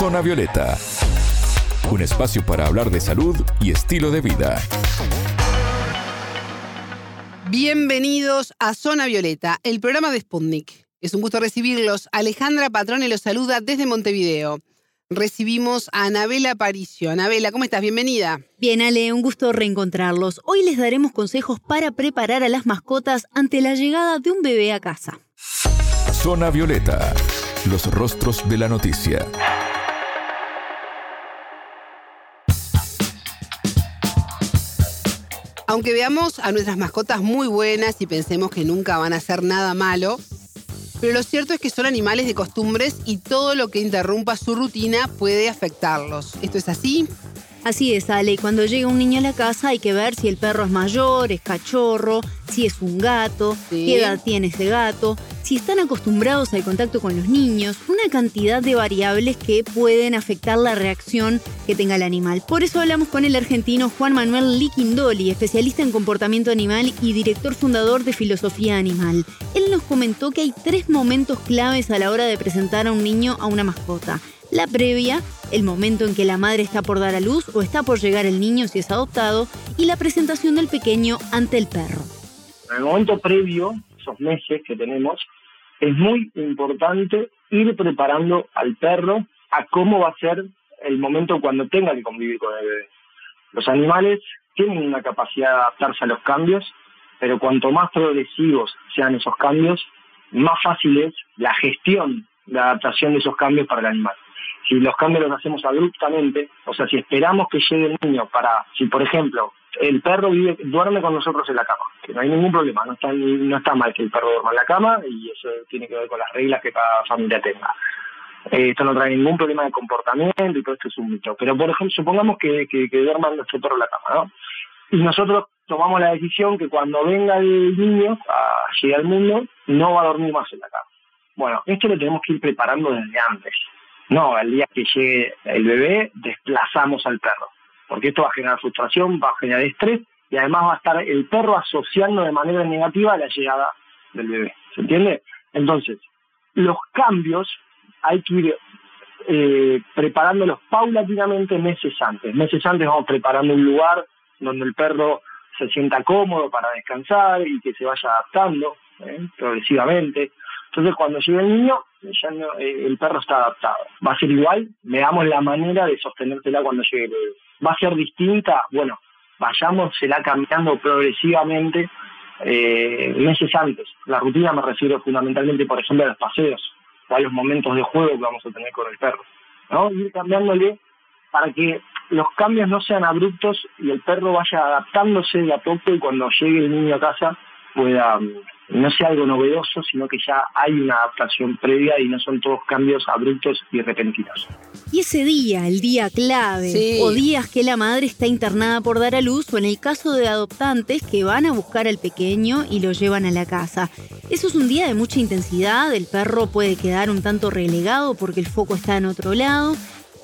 Zona Violeta, un espacio para hablar de salud y estilo de vida. Bienvenidos a Zona Violeta, el programa de Sputnik. Es un gusto recibirlos. Alejandra Patrone los saluda desde Montevideo. Recibimos a Anabela Aparicio. Anabela, ¿cómo estás? Bienvenida. Bien, Ale, un gusto reencontrarlos. Hoy les daremos consejos para preparar a las mascotas ante la llegada de un bebé a casa. Zona Violeta, los rostros de la noticia. Aunque veamos a nuestras mascotas muy buenas y pensemos que nunca van a hacer nada malo, pero lo cierto es que son animales de costumbres y todo lo que interrumpa su rutina puede afectarlos. ¿Esto es así? Así es, Ale. Cuando llega un niño a la casa hay que ver si el perro es mayor, es cachorro, si es un gato, qué edad tiene ese gato, si están acostumbrados al contacto con los niños, una cantidad de variables que pueden afectar la reacción que tenga el animal. Por eso hablamos con el argentino Juan Manuel Liquindoli, especialista en comportamiento animal y director fundador de Filosofía Animal. Él nos comentó que hay tres momentos claves a la hora de presentar a un niño a una mascota. La previa, el momento en que la madre está por dar a luz o está por llegar el niño si es adoptado, y la presentación del pequeño ante el perro. En el momento previo, esos meses que tenemos, es muy importante ir preparando al perro a cómo va a ser el momento cuando tenga que convivir con el bebé. Los animales tienen una capacidad de adaptarse a los cambios, pero cuanto más progresivos sean esos cambios, más fácil es la gestión, la adaptación de esos cambios para el animal si los cambios los hacemos abruptamente, o sea, si esperamos que llegue el niño para, si por ejemplo el perro vive, duerme con nosotros en la cama, que no hay ningún problema, no está, no está mal que el perro duerma en la cama y eso tiene que ver con las reglas que cada familia tenga. Eh, esto no trae ningún problema de comportamiento y todo esto es un mito. Pero, por ejemplo, supongamos que, que, que duerma nuestro perro en la cama, ¿no? Y nosotros tomamos la decisión que cuando venga el niño a llegar al mundo, no va a dormir más en la cama. Bueno, esto lo tenemos que ir preparando desde antes. No, al día que llegue el bebé, desplazamos al perro, porque esto va a generar frustración, va a generar estrés y además va a estar el perro asociando de manera negativa la llegada del bebé. ¿Se entiende? Entonces, los cambios hay que ir eh, preparándolos paulatinamente meses antes. Meses antes vamos preparando un lugar donde el perro se sienta cómodo para descansar y que se vaya adaptando ¿eh? progresivamente. Entonces, cuando llegue el niño, ya eh, el perro está adaptado. Va a ser igual, veamos la manera de sostenértela cuando llegue el bebé. Va a ser distinta, bueno, vayámosela cambiando progresivamente eh, meses antes. La rutina me refiero fundamentalmente, por ejemplo, a los paseos o a los momentos de juego que vamos a tener con el perro. ¿no? Ir cambiándole para que los cambios no sean abruptos y el perro vaya adaptándose de a poco y cuando llegue el niño a casa pueda no sea algo novedoso, sino que ya hay una adaptación previa y no son todos cambios abruptos y repentinos. Y ese día, el día clave, o días que la madre está internada por dar a luz, o en el caso de adoptantes que van a buscar al pequeño y lo llevan a la casa. Eso es un día de mucha intensidad, el perro puede quedar un tanto relegado porque el foco está en otro lado.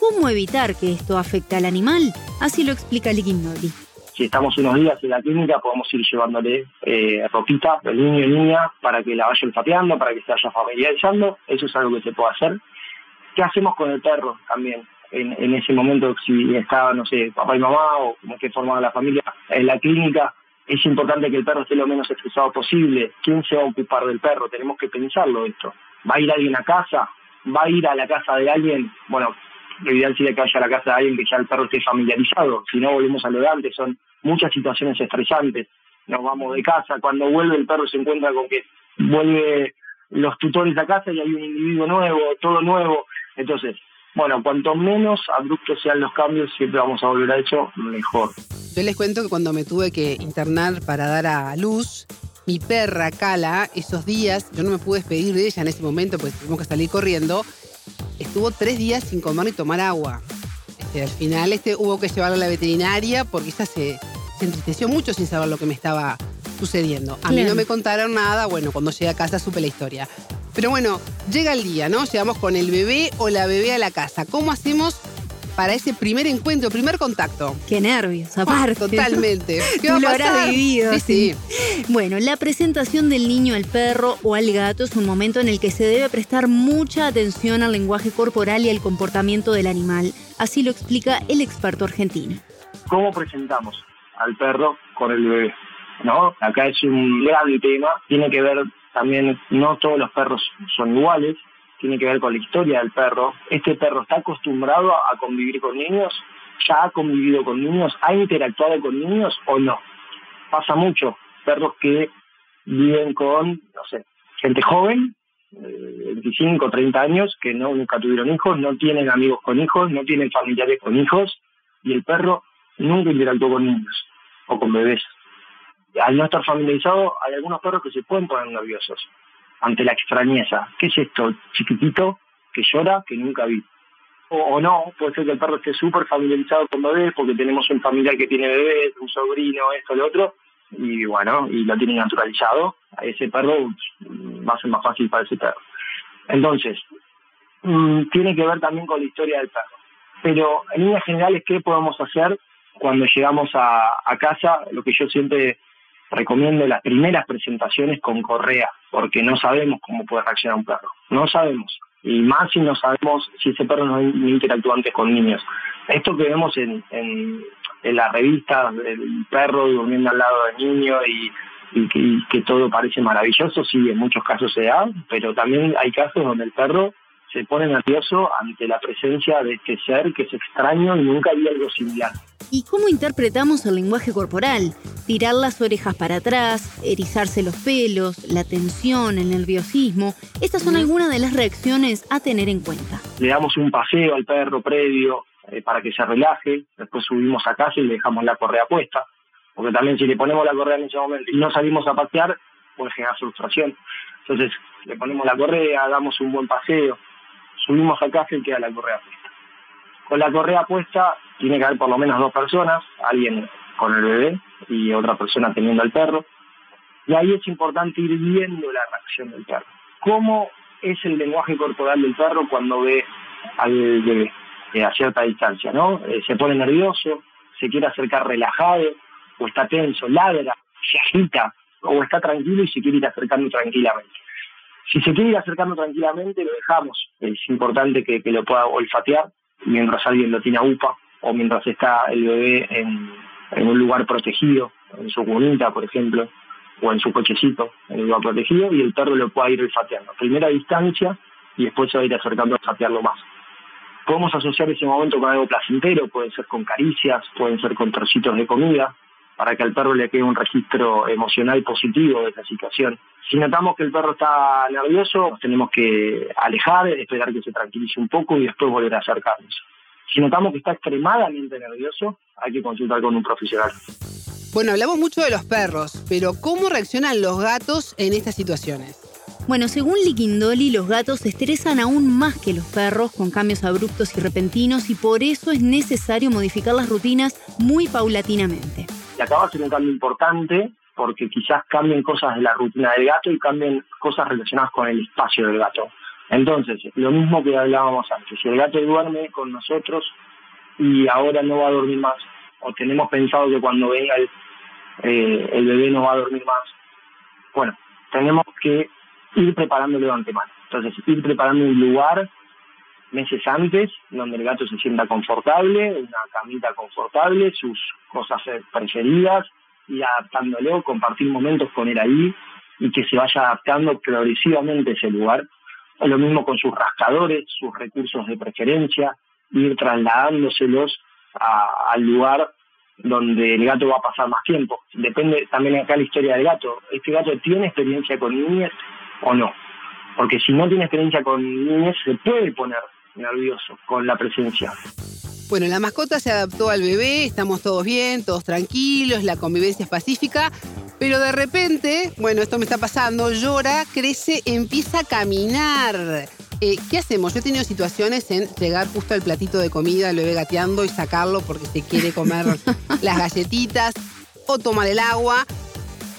¿Cómo evitar que esto afecte al animal? Así lo explica Liquimnoli si estamos unos días en la clínica, podemos ir llevándole eh, ropita del niño y niña para que la vaya olfateando, para que se vaya familiarizando. Eso es algo que se puede hacer. ¿Qué hacemos con el perro también? En, ese momento, si está, no sé, papá y mamá o como que formada la familia en la clínica, es importante que el perro esté lo menos estresado posible. ¿Quién se va a ocupar del perro? Tenemos que pensarlo esto. ¿Va a ir alguien a casa? ¿Va a ir a la casa de alguien? Bueno, lo ideal sería que vaya a la casa de alguien que ya el perro esté familiarizado. Si no, volvemos a lo de antes, son muchas situaciones estresantes. Nos vamos de casa, cuando vuelve el perro se encuentra con que vuelve los tutores a casa y hay un individuo nuevo, todo nuevo. Entonces, bueno, cuanto menos abruptos sean los cambios, siempre vamos a volver a eso mejor. Yo les cuento que cuando me tuve que internar para dar a luz, mi perra Cala, esos días, yo no me pude despedir de ella en ese momento, pues tuvimos que salir corriendo, estuvo tres días sin comer ni tomar agua. Este, al final este, hubo que llevarla a la veterinaria porque ella se, entristeció mucho sin saber lo que me estaba sucediendo. A mí no me contaron nada, bueno, cuando llegué a casa supe la historia. Pero bueno, llega el día, ¿no? Llegamos con el bebé o la bebé a la casa. ¿Cómo hacemos para ese primer encuentro, primer contacto? Qué nervios, aparte. Totalmente. ¿Qué Tú lo habrás vivido. Sí, sí. Bueno, la presentación del niño al perro o al gato es un momento en el que se debe prestar mucha atención al lenguaje corporal y al comportamiento del animal. Así lo explica el experto argentino. ¿Cómo presentamos al perro con el bebé? ¿No? Acá es un gran tema. Tiene que ver también, no todos los perros son iguales tiene que ver con la historia del perro. Este perro está acostumbrado a convivir con niños, ya ha convivido con niños, ha interactuado con niños o no. Pasa mucho, perros que viven con, no sé, gente joven, 25, eh, 30 años, que no, nunca tuvieron hijos, no tienen amigos con hijos, no tienen familiares con hijos, y el perro nunca interactuó con niños o con bebés. Al no estar familiarizado, hay algunos perros que se pueden poner nerviosos ante la extrañeza. ¿Qué es esto? Chiquitito que llora que nunca vi. O, no, puede ser que el perro esté súper familiarizado con bebés porque tenemos un familiar que tiene bebés, un sobrino, esto, lo otro, y bueno, y lo tiene naturalizado. A ese perro mm, va a ser más fácil para ese perro. Entonces, mm, tiene que ver también con la historia del perro. Pero en líneas generales, ¿qué podemos hacer cuando llegamos a, a casa? Lo que yo siempre recomiendo las primeras presentaciones con correa, porque no sabemos cómo puede reaccionar un perro, no sabemos. Y más si no sabemos si ese perro no, interactúa antes con niños. Esto que vemos en, en, la revista del perro durmiendo al lado del niño y, y que todo parece maravilloso, sí, en muchos casos se da, pero también hay casos donde el perro se pone nervioso ante la presencia de este ser que es extraño y nunca había algo similar. ¿Y cómo interpretamos el lenguaje corporal? Tirar las orejas para atrás, erizarse los pelos, la tensión, el nerviosismo. Estas son algunas de las reacciones a tener en cuenta. Le damos un paseo al perro previo eh, para que se relaje, después subimos a casa y le dejamos la correa puesta, porque también si le ponemos la correa en ese momento y no salimos a pasear, puede generar frustración. Entonces le ponemos la correa, damos un buen paseo, subimos a casa y queda la correa puesta. Con la correa puesta tiene que haber por lo menos dos personas, alguien con el bebé y otra persona teniendo al perro. Y ahí es importante ir viendo la reacción del perro. ¿Cómo es el lenguaje corporal del perro cuando ve al bebé eh, a cierta distancia? ¿no? Eh, se pone nervioso, se quiere acercar relajado, o está tenso, ladra, se agita, o está tranquilo y se quiere ir acercando tranquilamente. Si se quiere ir acercando tranquilamente, lo dejamos. Es importante que, lo pueda olfatear mientras alguien lo tiene a UPA o mientras está el bebé en, un lugar protegido, en su cunita, por ejemplo, o en su cochecito, en un lugar protegido, y el perro lo pueda ir olfateando. Primero a distancia y después se va a ir acercando a olfatearlo más. Podemos asociar ese momento con algo placentero, puede ser con caricias, pueden ser con trocitos de comida, para que al perro le quede un registro emocional positivo de esa situación. Si notamos que el perro está nervioso, nos tenemos que alejar, esperar que se tranquilice un poco y después volver a acercarnos. Si notamos que está extremadamente nervioso, hay que consultar con un profesional. Bueno, hablamos mucho de los perros, pero ¿cómo reaccionan los gatos en estas situaciones? Bueno, según Liquindoli, los gatos se estresan aún más que los perros con cambios abruptos y repentinos y por eso es necesario modificar las rutinas muy paulatinamente. Y acá va a ser un cambio importante porque quizás cambien cosas de la rutina del gato y cambien cosas relacionadas con el espacio del gato. Entonces, lo mismo que hablábamos antes, si el gato duerme con nosotros y ahora no va a dormir más, o tenemos pensado que cuando venga el, eh, el bebé no va a dormir más, bueno, tenemos que ir preparándolo de antemano. Entonces, ir preparando un lugar meses antes, donde el gato se sienta confortable, una camita confortable, sus cosas preferidas, y adaptándolo, compartir momentos con él ahí y que se vaya adaptando progresivamente ese lugar. Lo mismo con sus rascadores, sus recursos de preferencia, ir trasladándoselos al lugar donde el gato va a pasar más tiempo. Depende también acá la historia del gato. ¿Este gato tiene experiencia con niñas o no? Porque si no tiene experiencia con niñas, se puede poner nervioso con la presencia. Bueno, la mascota se adaptó al bebé, estamos todos bien, todos tranquilos, la convivencia es pacífica, pero de repente, bueno, esto me está pasando, llora, crece, empieza a caminar. Eh, ¿Qué hacemos? Yo he tenido situaciones en llegar justo al platito de comida, el bebé gateando y sacarlo porque se quiere comer las galletitas o tomar el agua.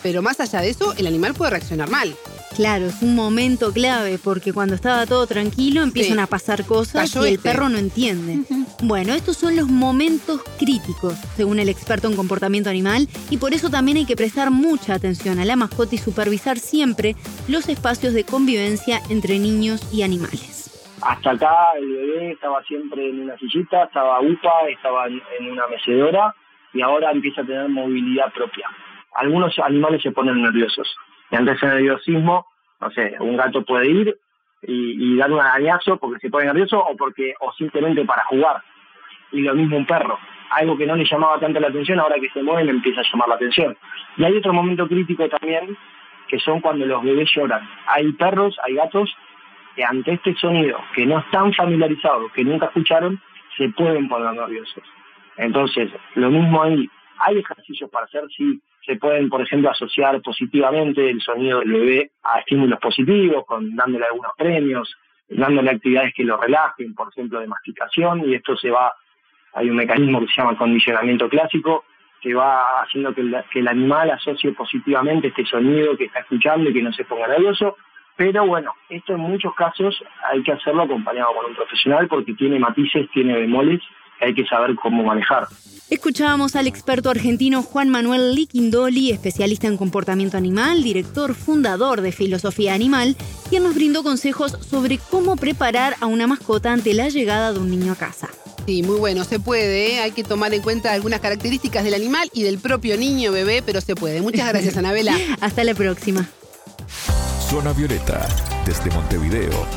Pero más allá de eso, el animal puede reaccionar mal. Claro, es un momento clave porque cuando estaba todo tranquilo empiezan a pasar cosas y el perro no entiende. Bueno, estos son los momentos críticos, según el experto en comportamiento animal, y por eso también hay que prestar mucha atención a la mascota y supervisar siempre los espacios de convivencia entre niños y animales. Hasta acá el bebé estaba siempre en una sillita, estaba UPA, estaba en una mecedora y ahora empieza a tener movilidad propia. Algunos animales se ponen nerviosos. Y ante ese nerviosismo, no sé, un gato puede ir y, dar un arañazo porque se pone nervioso o porque o simplemente para jugar y lo mismo un perro. Algo que no le llamaba tanto la atención, ahora que se mueve le empieza a llamar la atención. Y hay otro momento crítico también, que son cuando los bebés lloran. Hay perros, hay gatos que ante este sonido, que no están familiarizados, que nunca escucharon, se pueden poner nerviosos. Entonces, lo mismo ahí, hay ejercicios para hacer, sí, se pueden, por ejemplo, asociar positivamente el sonido del bebé a estímulos positivos, con dándole algunos premios, dándole actividades que lo relajen, por ejemplo, de masticación, y esto se va hay un mecanismo que se llama condicionamiento clásico, que va haciendo que el, animal asocie positivamente este sonido que está escuchando y que no se ponga nervioso. Pero bueno, esto en muchos casos hay que hacerlo acompañado con un profesional porque tiene matices, tiene bemoles que hay que saber cómo manejar. Escuchábamos al experto argentino Juan Manuel Liquindoli, especialista en comportamiento animal, director fundador de Filosofía Animal, quien nos brindó consejos sobre cómo preparar a una mascota ante la llegada de un niño a casa. Sí, muy bueno, se puede. ¿eh? Hay que tomar en cuenta algunas características del animal y del propio niño bebé, pero se puede. Muchas gracias, Anabela. Hasta la próxima. Zona Violeta, desde Montevideo,